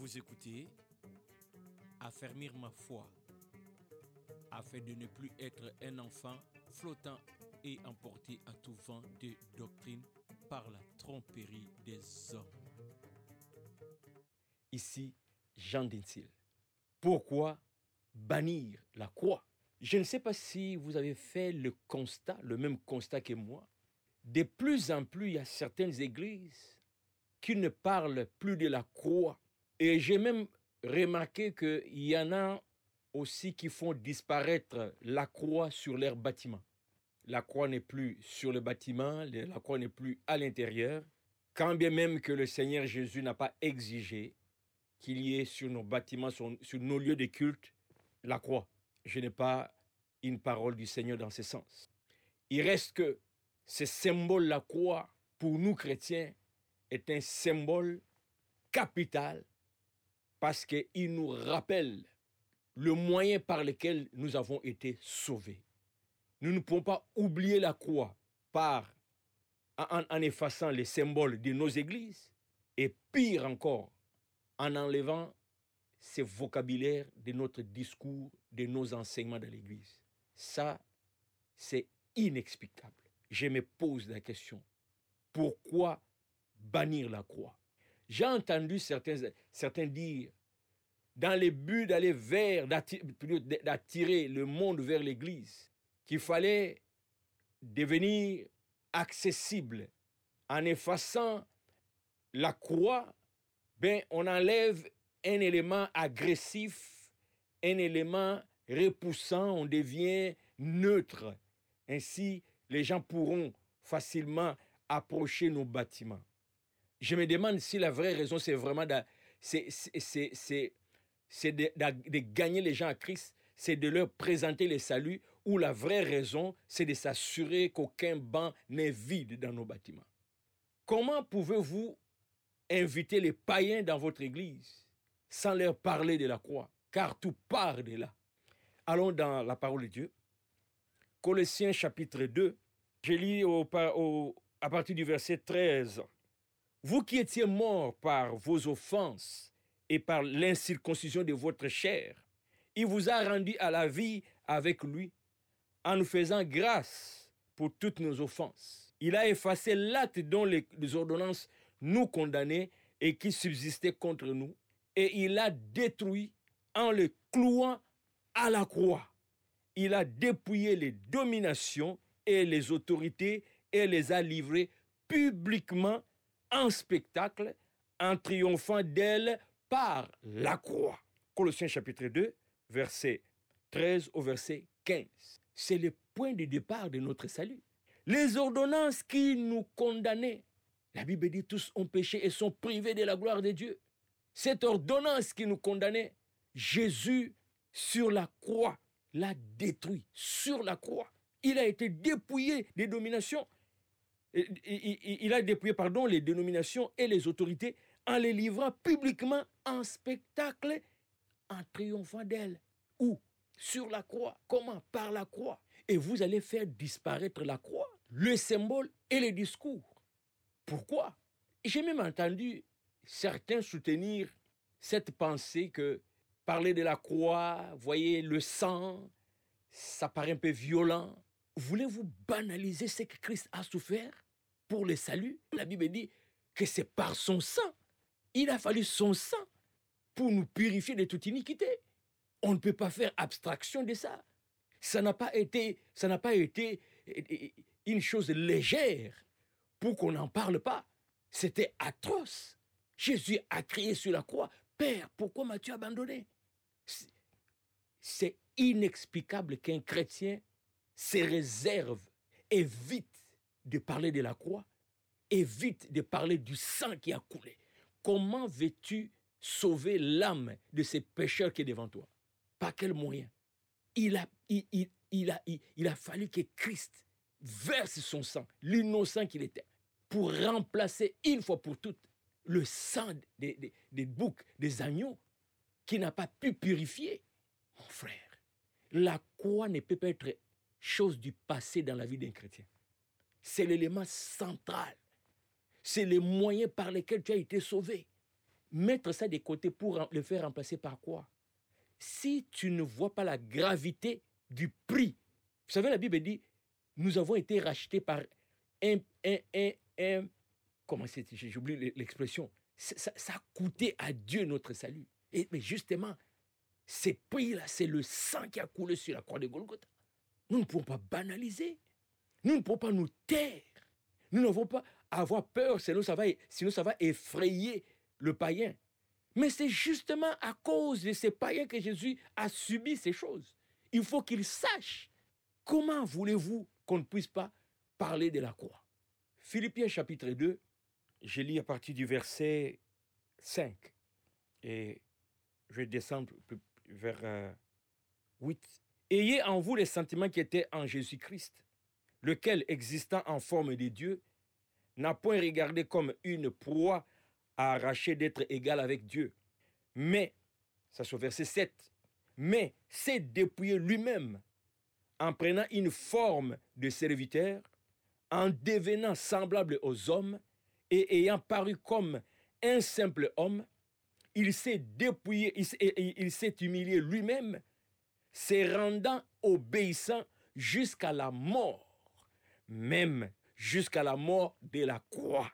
Vous écoutez Affermir ma foi afin de ne plus être un enfant flottant et emporté à tout vent de doctrine par la tromperie des hommes. Ici, Jean Densil. Pourquoi bannir la croix? Je ne sais pas si vous avez fait le constat, le même constat que moi. De plus en plus, il y a certaines églises qui ne parlent plus de la croix. Et j'ai même remarqué qu'il y en a aussi qui font disparaître la croix sur leurs bâtiments. La croix n'est plus sur le bâtiment, la croix n'est plus à l'intérieur, quand bien même que le Seigneur Jésus n'a pas exigé qu'il y ait sur nos bâtiments, sur, nos lieux de culte, la croix. Je n'ai pas une parole du Seigneur dans ce sens. Il reste que ce symbole, la croix, pour nous chrétiens, est un symbole capital parce qu'il nous rappelle le moyen par lequel nous avons été sauvés. Nous ne pouvons pas oublier la croix par, en, effaçant les symboles de nos églises et pire encore, en enlevant ces vocabulaires de notre discours, de nos enseignements dans l'église. Ça, c'est inexplicable. Je me pose la question, pourquoi bannir la croix? J'ai entendu certains, certains dire dans le but d'aller vers, d'attirer le monde vers l'Église, qu'il fallait devenir accessible en effaçant la croix, ben, on enlève un élément agressif, un élément repoussant, on devient neutre. Ainsi, les gens pourront facilement approcher nos bâtiments. Je me demande si la vraie raison, c'est vraiment c'est, c'est, de, gagner les gens à Christ, c'est de leur présenter le salut, ou la vraie raison, c'est de s'assurer qu'aucun banc n'est vide dans nos bâtiments. Comment pouvez-vous inviter les païens dans votre église sans leur parler de la croix? Car tout part de là. Allons dans la parole de Dieu. Colossiens chapitre 2, je lis au, au, à partir du verset 13. Vous qui étiez morts par vos offenses, et par l'incirconcision de votre chair. Il vous a rendu à la vie avec lui en nous faisant grâce pour toutes nos offenses. Il a effacé l'acte dont les, ordonnances nous condamnaient et qui subsistait contre nous, et il a détruit en le clouant à la croix. Il a dépouillé les dominations et les autorités et les a livrées publiquement en spectacle en triomphant d'elles par la croix. Colossiens chapitre 2, verset 13 au verset 15. C'est le point de départ de notre salut. Les ordonnances qui nous condamnaient, la Bible dit tous ont péché et sont privés de la gloire de Dieu. Cette ordonnance qui nous condamnait, Jésus sur la croix l'a détruit, sur la croix. Il a été dépouillé des dominations. Il a dépouillé, pardon, les dénominations et les autorités en les livrant publiquement en spectacle, en triomphant d'elle. Où? Sur la croix. Comment? Par la croix. Et vous allez faire disparaître la croix, le symbole et le discours. Pourquoi? J'ai même entendu certains soutenir cette pensée que parler de la croix, voyez, le sang, ça paraît un peu violent. Voulez-vous banaliser ce que Christ a souffert pour le salut La Bible dit que c'est par son sang il a fallu son sang pour nous purifier de toute iniquité. On ne peut pas faire abstraction de ça. Ça n'a pas été, été une chose légère pour qu'on n'en parle pas. C'était atroce. Jésus a crié sur la croix, Père, pourquoi m'as-tu abandonné? C'est inexplicable qu'un chrétien se réserve, évite de parler de la croix, évite de parler du sang qui a coulé. Comment veux-tu sauver l'âme de ces pécheurs qui est devant toi? Par quel moyen? Il a, fallu que Christ verse son sang, l'innocent qu'il était, pour remplacer une fois pour toutes le sang des boucs, des agneaux, qui n'a pas pu purifier. Mon frère, la croix ne peut pas être chose du passé dans la vie d'un chrétien. C'est l'élément central c'est les moyens par lesquels tu as été sauvé. mettre ça de côté pour le faire remplacer par quoi? Si tu ne vois pas la gravité du prix, vous savez, la Bible dit, nous avons été rachetés par un, un, un, un comment c'est, j'oublie l'expression, ça, a coûté à Dieu notre salut. Et, mais justement, ces prix-là, c'est le sang qui a coulé sur la croix de Golgotha. Nous ne pouvons pas banaliser. Nous ne pouvons pas nous taire. Nous n'avons pas avoir peur, sinon ça va, sinon ça va effrayer le païen. Mais c'est justement à cause de ces païens que Jésus a subi ces choses. Il faut qu'il sache comment voulez-vous qu'on ne puisse pas parler de la croix. Philippiens chapitre 2, je lis à partir du verset 5 et je vais descendre vers 8. Euh, Ayez en vous les sentiments qui étaient en Jésus-Christ, lequel, existant en forme de Dieu, n'a point regardé comme une proie à arracher d'être égal avec Dieu. Mais, ça c'est au verset 7, mais s'est dépouillé lui-même en prenant une forme de serviteur, en devenant semblable aux hommes et ayant paru comme un simple homme, il s'est dépouillé, il s'est humilié lui-même, se rendant obéissant jusqu'à la mort, même jusqu'à la mort de la croix.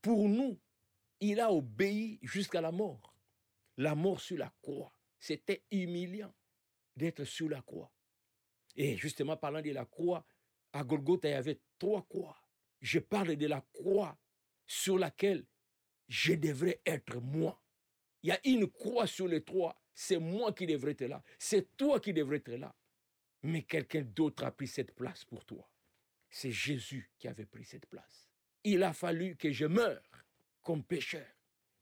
Pour nous, il a obéi jusqu'à la mort. La mort sur la croix. C'était humiliant d'être sur la croix. Et justement, parlant de la croix, à Golgotha, il y avait trois croix. Je parle de la croix sur laquelle je devrais être moi. Il y a une croix sur les trois. C'est moi qui devrais être là. C'est toi qui devrais être là. Mais quelqu'un d'autre a pris cette place pour toi c'est Jésus qui avait pris cette place. Il a fallu que je meure comme pécheur.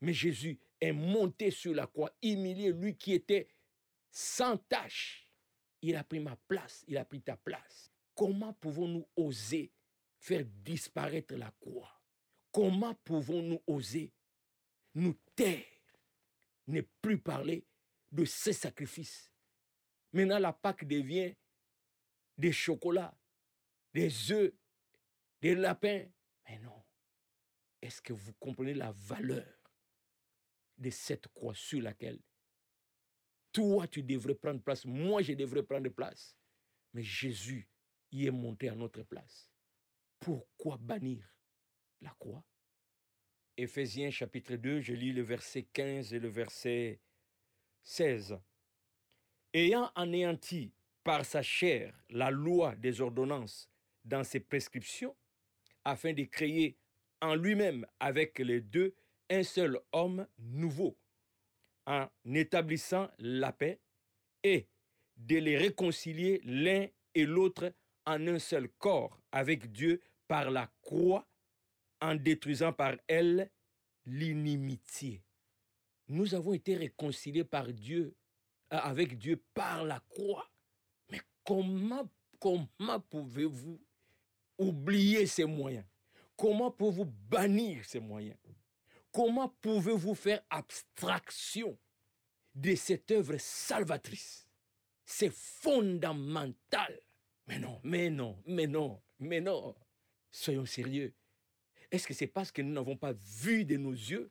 Mais Jésus est monté sur la croix, humilié, lui qui était sans tâche. Il a pris ma place, il a pris ta place. Comment pouvons-nous oser faire disparaître la croix? Comment pouvons-nous oser nous taire, ne plus parler de ces sacrifices Maintenant, la Pâque devient des chocolats, des œufs, des lapins. Mais non. Est-ce que vous comprenez la valeur de cette croix sur laquelle toi, tu devrais prendre place, moi, je devrais prendre place? Mais Jésus y est monté à notre place. Pourquoi bannir la croix? Éphésiens chapitre 2, je lis le verset 15 et le verset 16. Ayant anéanti par sa chair la loi des ordonnances dans ses prescriptions afin de créer en lui-même avec les deux un seul homme nouveau, en établissant la paix et de les réconcilier l'un et l'autre en un seul corps avec Dieu par la croix, en détruisant par elle l'inimitié. Nous avons été réconciliés par Dieu, euh, avec Dieu par la croix. Mais comment, comment pouvez-vous oublier ces moyens Comment pouvez-vous bannir ces moyens? Comment pouvez-vous faire abstraction de cette œuvre salvatrice? C'est fondamental. Mais non, mais non, mais non, mais non. Soyons sérieux. Est-ce que c'est parce que nous n'avons pas vu de nos yeux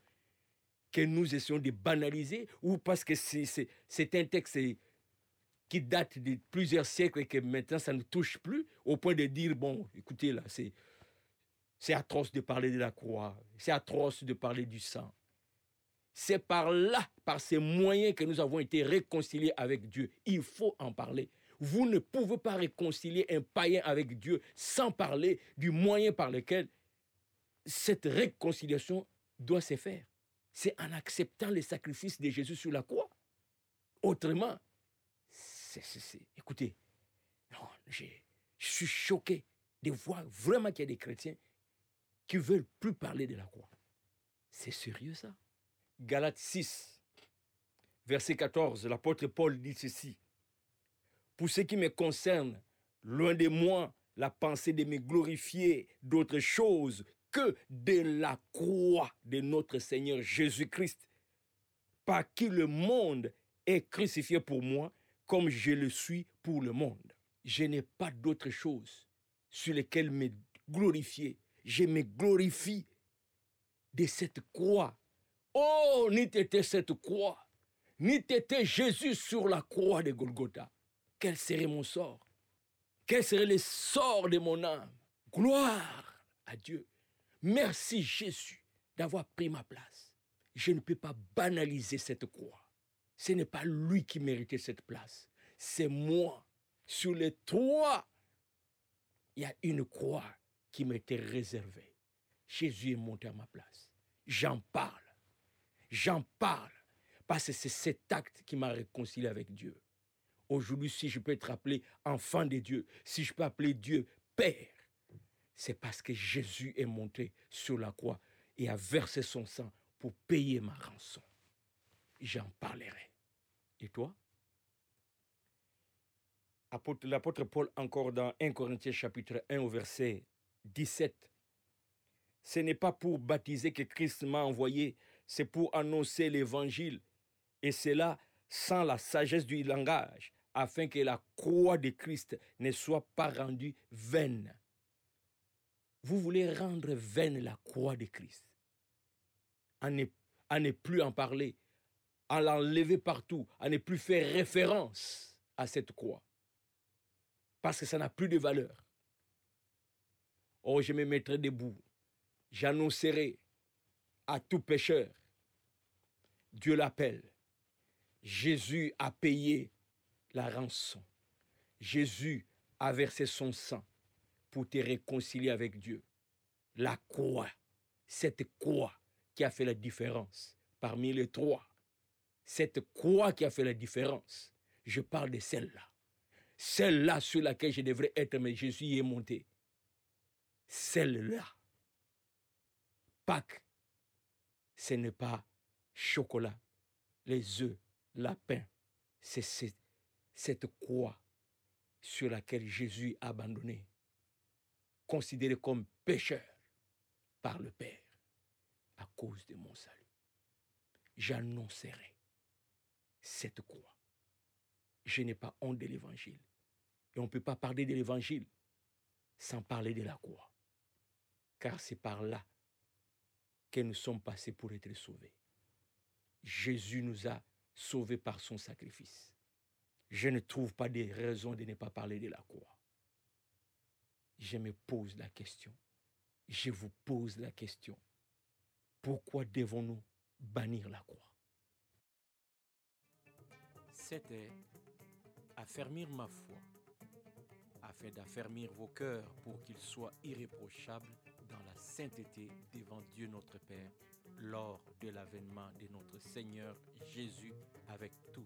que nous essayons de banaliser ou parce que c'est un texte qui date de plusieurs siècles et que maintenant ça ne touche plus, au point de dire, bon, écoutez là, c'est, c'est atroce de parler de la croix, c'est atroce de parler du sang. C'est par là, par ces moyens que nous avons été réconciliés avec Dieu. Il faut en parler. Vous ne pouvez pas réconcilier un païen avec Dieu sans parler du moyen par lequel cette réconciliation doit se faire. C'est en acceptant le sacrifice de Jésus sur la croix. Autrement, écoutez, je suis choqué de voir vraiment qu'il y a des chrétiens qui veulent plus parler de la croix. C'est sérieux ça? Galates 6, verset 14, l'apôtre Paul dit ceci. Pour ce qui me concerne, loin de moi la pensée de me glorifier d'autre chose que de la croix de notre Seigneur Jésus-Christ, par qui le monde est crucifié pour moi comme je le suis pour le monde. Je n'ai pas d'autre chose sur lesquelles me glorifier. Je me glorifie de cette croix Oh, ni était cette croix, ni était Jésus sur la croix de Golgotha, quel serait mon sort? Quel serait le sort de mon âme? Gloire à Dieu. Merci Jésus d'avoir pris ma place. Je ne peux pas banaliser cette croix. Ce n'est pas lui qui méritait cette place. C'est moi. Sur les trois, il y a une croix qui m'était réservée. Jésus est monté à ma place. J'en parle. J'en parle. Parce que c'est cet acte qui m'a réconcilié avec Dieu. Aujourd'hui, si je peux être appelé enfant de Dieu, si je peux appeler Dieu Père, c'est parce que Jésus est monté sur la croix et a versé son sang pour payer ma rançon. J'en parlerai. Et toi? L'apôtre Paul, encore dans 1 Corinthiens chapitre 1 au verset 17. Ce n'est pas pour baptiser que Christ m'a envoyé, c'est pour annoncer l'évangile. Et c'est là sans la sagesse du langage, afin que la croix de Christ ne soit pas rendue vaine. Vous voulez rendre vaine la croix de Christ, à ne plus en parler, à l'enlever partout, à ne plus faire référence à cette croix, parce que ça n'a plus de valeur. Oh, je me mettrai debout, j'annoncerai à tout pécheur, Dieu l'appelle. Jésus a payé la rançon. Jésus a versé son sang pour te réconcilier avec Dieu. La croix, cette croix qui a fait la différence parmi les trois. Cette croix qui a fait la différence. Je parle de celle-là. Celle-là sur laquelle je devrais être, mais Jésus y est monté. Celle-là. Pâques, ce n'est pas chocolat, les œufs, lapin. C'est cette, cette croix sur laquelle Jésus a abandonné, considéré comme pécheur par le Père à cause de mon salut. J'annoncerai cette croix. Je n'ai pas honte de l'évangile. Et on ne peut pas parler de l'évangile sans parler de la croix. Car c'est par là que nous sommes passés pour être sauvés. Jésus nous a sauvés par son sacrifice. Je ne trouve pas de raison de ne pas parler de la croix. Je me pose la question. Je vous pose la question. Pourquoi devons-nous bannir la croix? C'était affermir ma foi, afin d'affermir vos cœurs pour qu'ils soient irréprochables dans la sainteté devant Dieu notre Père lors de l'avènement de notre Seigneur Jésus avec tous